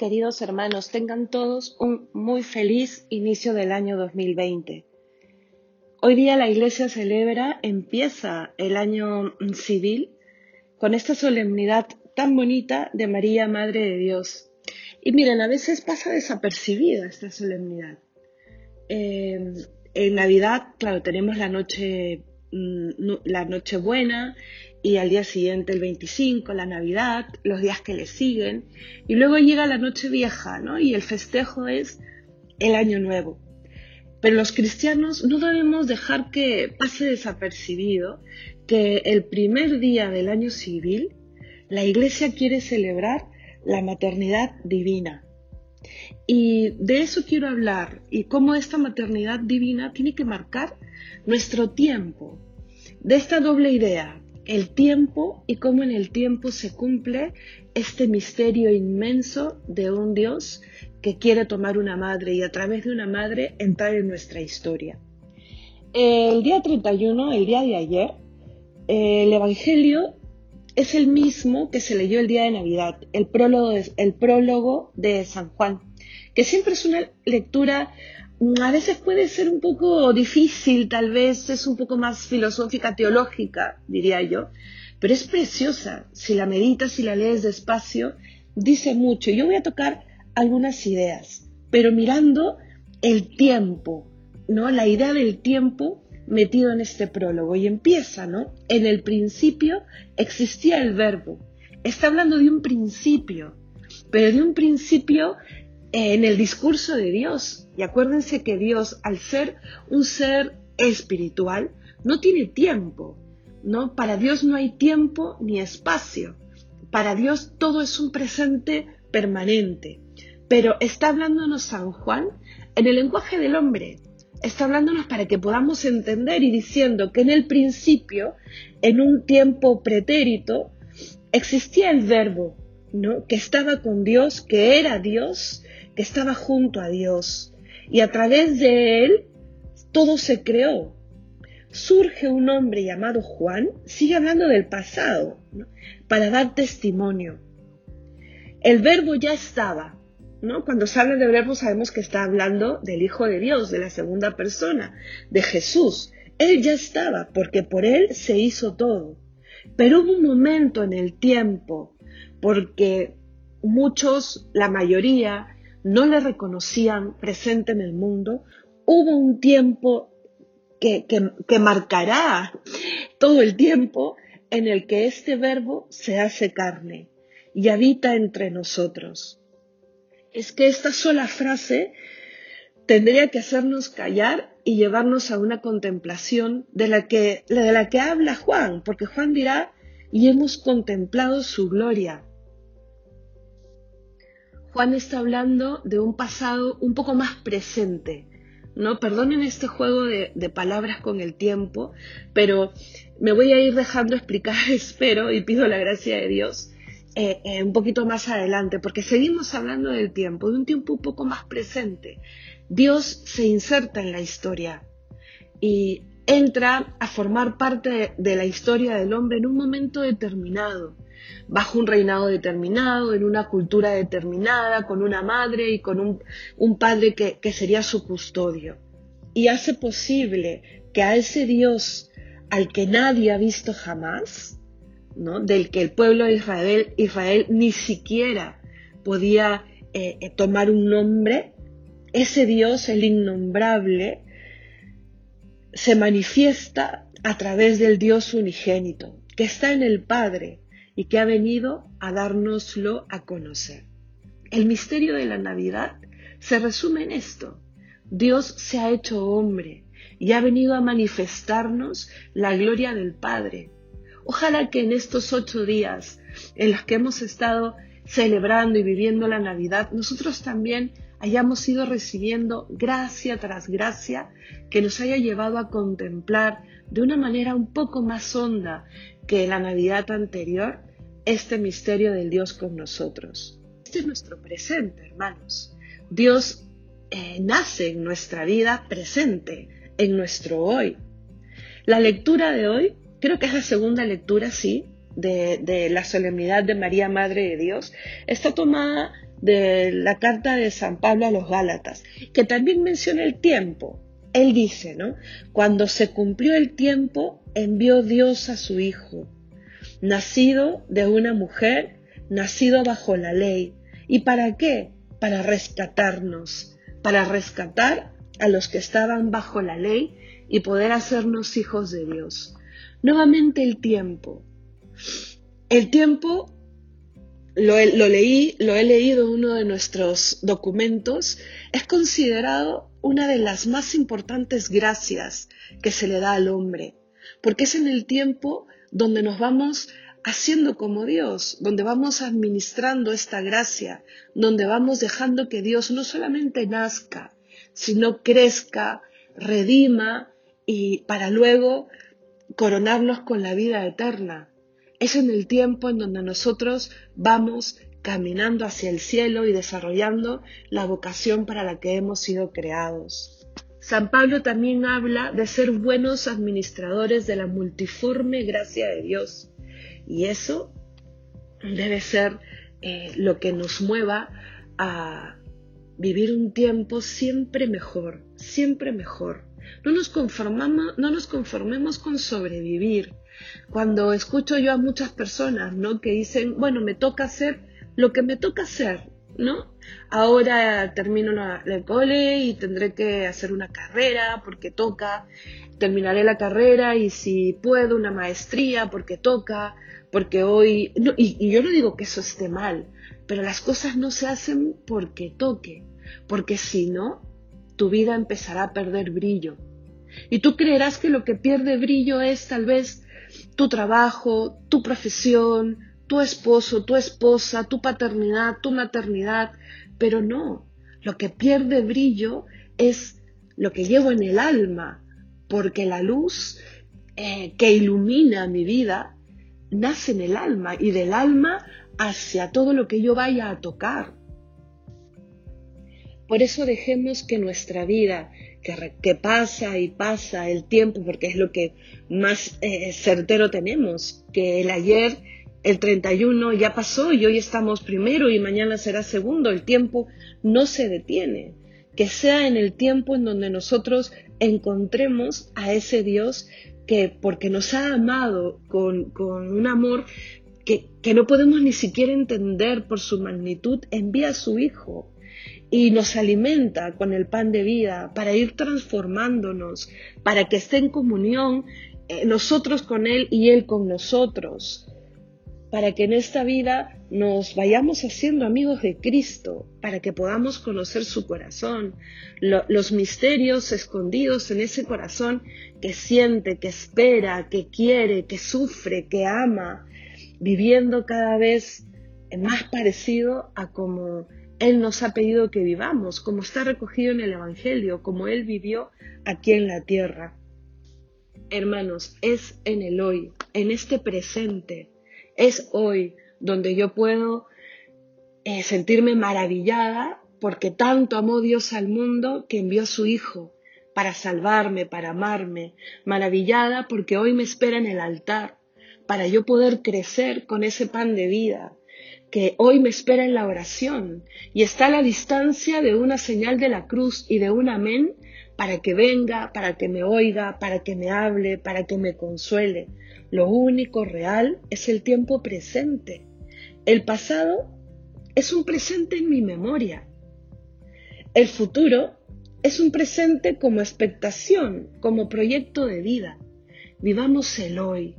queridos hermanos, tengan todos un muy feliz inicio del año 2020. Hoy día la iglesia celebra, empieza el año civil con esta solemnidad tan bonita de María, Madre de Dios. Y miren, a veces pasa desapercibida esta solemnidad. Eh, en Navidad, claro, tenemos la noche, mm, la noche buena y al día siguiente el 25, la Navidad, los días que le siguen, y luego llega la noche vieja, ¿no? Y el festejo es el año nuevo. Pero los cristianos no debemos dejar que pase desapercibido que el primer día del año civil la iglesia quiere celebrar la maternidad divina. Y de eso quiero hablar y cómo esta maternidad divina tiene que marcar nuestro tiempo. De esta doble idea, el tiempo y cómo en el tiempo se cumple este misterio inmenso de un Dios que quiere tomar una madre y a través de una madre entrar en nuestra historia. El día 31, el día de ayer, el Evangelio es el mismo que se leyó el día de Navidad, el prólogo de, el prólogo de San Juan, que siempre es una lectura, a veces puede ser un poco difícil, tal vez es un poco más filosófica, teológica, diría yo, pero es preciosa. Si la meditas, si la lees despacio, dice mucho. Yo voy a tocar algunas ideas, pero mirando el tiempo, ¿no? La idea del tiempo metido en este prólogo y empieza, ¿no? En el principio existía el verbo. Está hablando de un principio, pero de un principio en el discurso de Dios. Y acuérdense que Dios, al ser un ser espiritual, no tiene tiempo, ¿no? Para Dios no hay tiempo ni espacio. Para Dios todo es un presente permanente. Pero está hablándonos San Juan en el lenguaje del hombre, está hablándonos para que podamos entender y diciendo que en el principio, en un tiempo pretérito, existía el verbo, ¿no? Que estaba con Dios, que era Dios, que estaba junto a Dios. Y a través de él todo se creó. Surge un hombre llamado Juan, sigue hablando del pasado, para dar testimonio. El verbo ya estaba, cuando se habla de verbo sabemos que está hablando del Hijo de Dios, de la segunda persona, de Jesús. Él ya estaba, porque por Él se hizo todo. Pero hubo un momento en el tiempo, porque muchos, la mayoría, no le reconocían presente en el mundo, hubo un tiempo que, que marcará todo el tiempo en el que este verbo se hace carne y habita entre nosotros es que esta sola frase tendría que hacernos callar y llevarnos a una contemplación de la que, de la que habla Juan, porque Juan dirá, y hemos contemplado su gloria. Juan está hablando de un pasado un poco más presente, ¿no? Perdonen este juego de, palabras con el tiempo, pero me voy a ir dejando explicar, espero, y pido la gracia de Dios, eh, eh, un poquito más adelante, porque seguimos hablando del tiempo, de un tiempo un poco más presente. Dios se inserta en la historia y entra a formar parte de la historia del hombre en un momento determinado, bajo un reinado determinado, en una cultura determinada, con una madre y con un, un padre que, que sería su custodio. Y hace posible que a ese Dios al que nadie ha visto jamás, del que el pueblo de Israel, Israel ni siquiera podía eh, eh, tomar un nombre, ese Dios, el innombrable, se manifiesta a través del Dios unigénito, que está en el Padre y que ha venido a dárnoslo a conocer. El misterio de la Navidad se resume en esto. Dios se ha hecho hombre y ha venido a manifestarnos la gloria del Padre, Ojalá que en estos ocho días en los que hemos estado celebrando y viviendo la Navidad, nosotros también hayamos ido recibiendo gracia tras gracia que nos haya llevado a contemplar de una manera un poco más honda que la Navidad anterior este misterio del Dios con nosotros. Este es nuestro presente, hermanos. Dios eh, nace en nuestra vida presente, en nuestro hoy. La lectura de hoy creo que es la segunda lectura, sí, de, la solemnidad de María, Madre de Dios, está tomada de la carta de San Pablo a los Gálatas, que también menciona el tiempo. Él dice, ¿no? Cuando se cumplió el tiempo, envió Dios a su Hijo, nacido de una mujer, nacido bajo la ley. ¿Y para qué? Para rescatarnos, para rescatar a los que estaban bajo la ley y poder hacernos hijos de Dios. Nuevamente el tiempo. El tiempo lo, leí, lo he leído en uno de nuestros documentos, es considerado una de las más importantes gracias que se le da al hombre, porque es en el tiempo donde nos vamos haciendo como Dios, donde vamos administrando esta gracia, donde vamos dejando que Dios no solamente nazca, sino crezca, redima y para luego coronarnos con la vida eterna. Es en el tiempo en donde nosotros vamos caminando hacia el cielo y desarrollando la vocación para la que hemos sido creados. San Pablo también habla de ser buenos administradores de la multiforme gracia de Dios. Y eso debe ser eh, lo que nos mueva a vivir un tiempo siempre mejor, siempre mejor. No nos, conformamos, no nos conformemos con sobrevivir, cuando escucho yo a muchas personas, ¿no? Que dicen, bueno, me toca hacer lo que me toca hacer, ¿no? Ahora termino la, el cole y tendré que hacer una carrera porque toca, terminaré la carrera y si puedo una maestría porque toca, porque hoy, y, y yo no digo que eso esté mal, pero las cosas no se hacen porque toque, porque si no, tu vida empezará a perder brillo. Y tú creerás que lo que pierde brillo es tal vez tu trabajo, tu profesión, tu esposo, tu esposa, tu paternidad, tu maternidad, pero no, lo que pierde brillo es lo que llevo en el alma, porque la luz eh, que ilumina mi vida nace en el alma y del alma hacia todo lo que yo vaya a tocar. Por eso dejemos que nuestra vida, que, pasa y pasa el tiempo, porque es lo que más eh, certero tenemos, que el ayer, el 31 ya pasó y hoy estamos primero y mañana será segundo, el tiempo no se detiene, que sea en el tiempo en donde nosotros encontremos a ese Dios que porque nos ha amado con, un amor que, que no podemos ni siquiera entender por su magnitud, envía a su Hijo y nos alimenta con el pan de vida para ir transformándonos, para que esté en comunión eh, nosotros con Él y Él con nosotros, para que en esta vida nos vayamos haciendo amigos de Cristo, para que podamos conocer su corazón, los misterios escondidos en ese corazón que siente, que espera, que quiere, que sufre, que ama, viviendo cada vez más parecido a como él nos ha pedido que vivamos, como está recogido en el Evangelio, como Él vivió aquí en la tierra. Hermanos, es en el hoy, en este presente, es hoy donde yo puedo eh, sentirme maravillada porque tanto amó Dios al mundo que envió a su Hijo para salvarme, para amarme, maravillada porque hoy me espera en el altar, para yo poder crecer con ese pan de vida, que hoy me espera en la oración. Y está a la distancia de una señal de la cruz y de un amén para que venga, para que me oiga, para que me hable, para que me consuele. Lo único real es el tiempo presente. El pasado es un presente en mi memoria. El futuro es un presente como expectación, como proyecto de vida. Vivamos el hoy,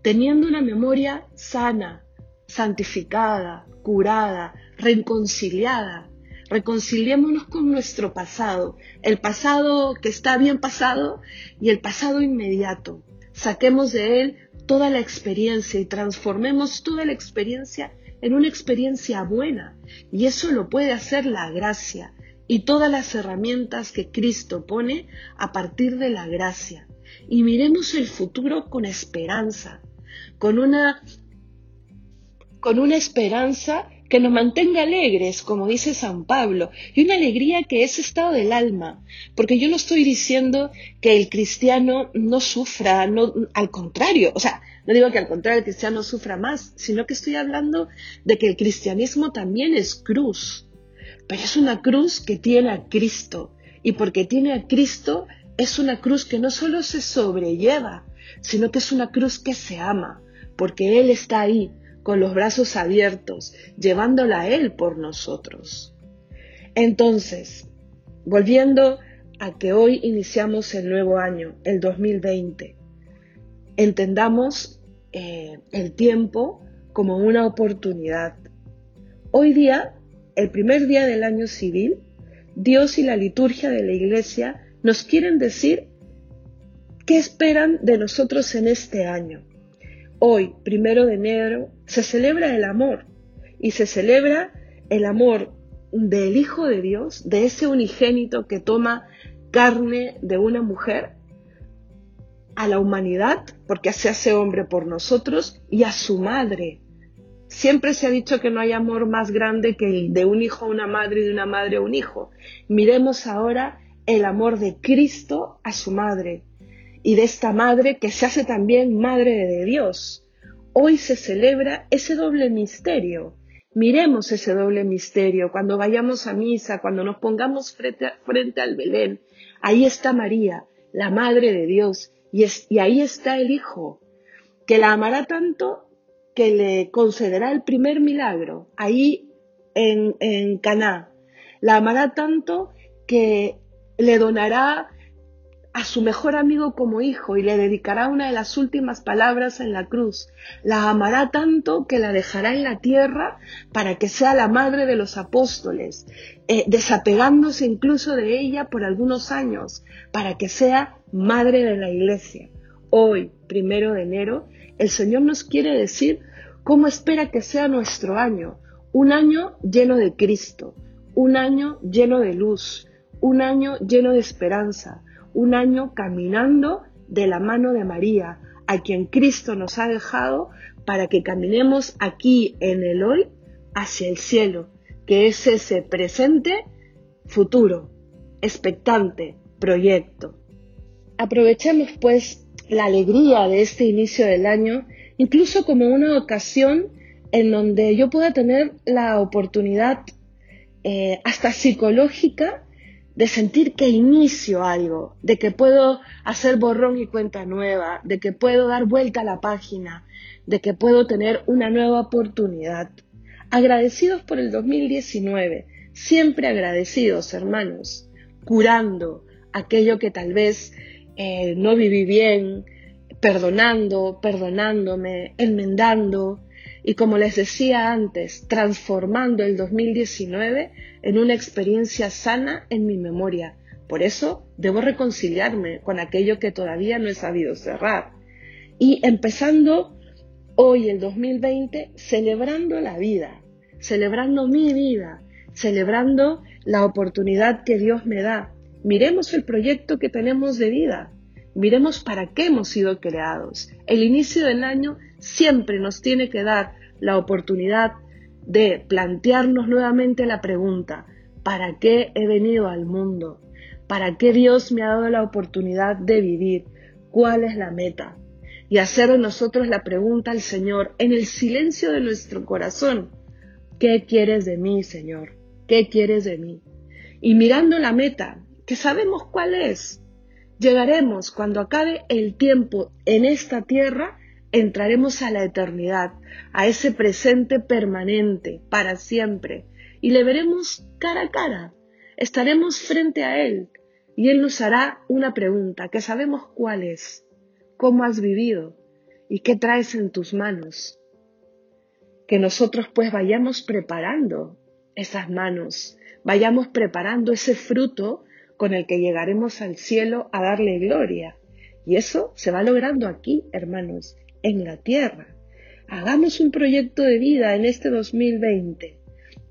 teniendo una memoria sana, santificada, curada, reconciliada. Reconciliémonos con nuestro pasado, el pasado que está bien pasado y el pasado inmediato. Saquemos de él toda la experiencia y transformemos toda la experiencia en una experiencia buena. Y eso lo puede hacer la gracia y todas las herramientas que Cristo pone a partir de la gracia. Y miremos el futuro con esperanza, con una con una esperanza que nos mantenga alegres, como dice San Pablo, y una alegría que es estado del alma, porque yo no estoy diciendo que el cristiano no sufra, no, al contrario, o sea, No digo que al contrario el cristiano sufra más, sino que estoy hablando de que el cristianismo también es cruz, pero es una cruz que tiene a Cristo. Y porque tiene a Cristo, es una cruz que no solo se sobrelleva, sino que es una cruz que se ama, porque Él está ahí, con los brazos abiertos, llevándola a Él por nosotros. Entonces, volviendo a que hoy iniciamos el nuevo año, el 2020, entendamos eh, el tiempo como una oportunidad. Hoy día, el primer día del año civil, Dios y la liturgia de la iglesia nos quieren decir qué esperan de nosotros en este año. Hoy, primero de enero, se celebra el amor y se celebra el amor del Hijo de Dios, de ese unigénito que toma carne de una mujer, a la humanidad, porque se hace hombre por nosotros, y a su madre. Siempre se ha dicho que no hay amor más grande que el de un hijo a una madre y de una madre a un hijo. Miremos ahora el amor de Cristo a su madre y de esta madre que se hace también madre de Dios. Hoy se celebra ese doble misterio. Miremos ese doble misterio cuando vayamos a misa, cuando nos pongamos frente, al Belén. Ahí está María, la Madre de Dios, y, y ahí está el Hijo, que la amará tanto que le concederá el primer milagro, ahí en, en Caná. La amará tanto que le donará a su mejor amigo como hijo y le dedicará una de las últimas palabras en la cruz. La amará tanto que la dejará en la tierra para que sea la madre de los apóstoles, eh, desapegándose incluso de ella por algunos años, para que sea madre de la iglesia. Hoy, primero de enero, el Señor nos quiere decir cómo espera que sea nuestro año, un año lleno de Cristo, un año lleno de luz, un año lleno de esperanza, un año caminando de la mano de María, a quien Cristo nos ha dejado para que caminemos aquí en el hoy hacia el cielo, que es ese presente futuro, expectante, proyecto. Aprovechemos pues la alegría de este inicio del año, incluso como una ocasión en donde yo pueda tener la oportunidad eh, hasta psicológica de sentir que inicio algo, de que puedo hacer borrón y cuenta nueva, de que puedo dar vuelta a la página, de que puedo tener una nueva oportunidad. Agradecidos por el 2019, siempre agradecidos, hermanos, curando aquello que tal vez eh, no viví bien, perdonando, perdonándome, enmendando, y como les decía antes, transformando el 2019 en una experiencia sana en mi memoria. Por eso debo reconciliarme con aquello que todavía no he sabido cerrar. Y empezando hoy, el 2020, celebrando la vida, celebrando mi vida, celebrando la oportunidad que Dios me da. Miremos el proyecto que tenemos de vida. Miremos para qué hemos sido creados. El inicio del año siempre nos tiene que dar la oportunidad de plantearnos nuevamente la pregunta, ¿para qué he venido al mundo? ¿Para qué Dios me ha dado la oportunidad de vivir? ¿Cuál es la meta? Y hacer de nosotros la pregunta al Señor en el silencio de nuestro corazón, ¿qué quieres de mí, Señor? ¿Qué quieres de mí? Y mirando la meta, que sabemos cuál es, llegaremos cuando acabe el tiempo en esta tierra entraremos a la eternidad, a ese presente permanente, para siempre, y le veremos cara a cara, estaremos frente a Él, y Él nos hará una pregunta que sabemos cuál es, cómo has vivido y qué traes en tus manos. Que nosotros pues vayamos preparando esas manos, vayamos preparando ese fruto con el que llegaremos al cielo a darle gloria. Y eso se va logrando aquí, hermanos, en la tierra. Hagamos un proyecto de vida en este 2020.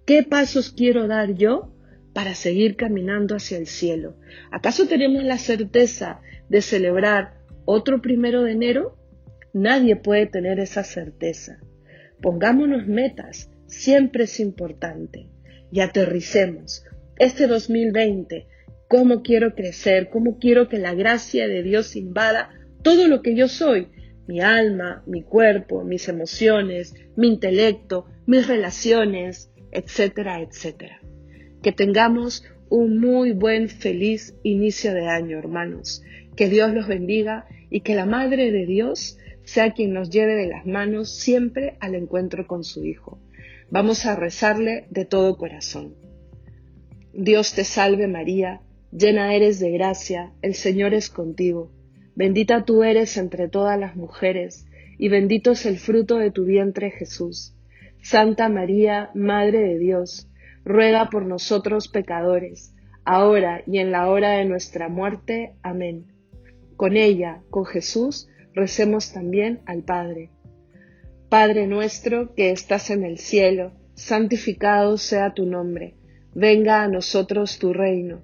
¿Qué pasos quiero dar yo para seguir caminando hacia el cielo? ¿Acaso tenemos la certeza de celebrar otro primero de enero? Nadie puede tener esa certeza. Pongámonos metas, siempre es importante. Y aterricemos. Este 2020, ¿cómo quiero crecer? ¿Cómo quiero que la gracia de Dios invada todo lo que yo soy? Mi alma, mi cuerpo, mis emociones, mi intelecto, mis relaciones, etcétera, etcétera. Que tengamos un muy buen, feliz inicio de año, hermanos. Que Dios los bendiga y que la Madre de Dios sea quien nos lleve de las manos siempre al encuentro con su Hijo. Vamos a rezarle de todo corazón. Dios te salve María, llena eres de gracia, el Señor es contigo. Bendita tú eres entre todas las mujeres, y bendito es el fruto de tu vientre Jesús. Santa María, Madre de Dios, ruega por nosotros pecadores, ahora y en la hora de nuestra muerte. Amén. Con ella, con Jesús, recemos también al Padre. Padre nuestro que estás en el cielo, santificado sea tu nombre, venga a nosotros tu reino,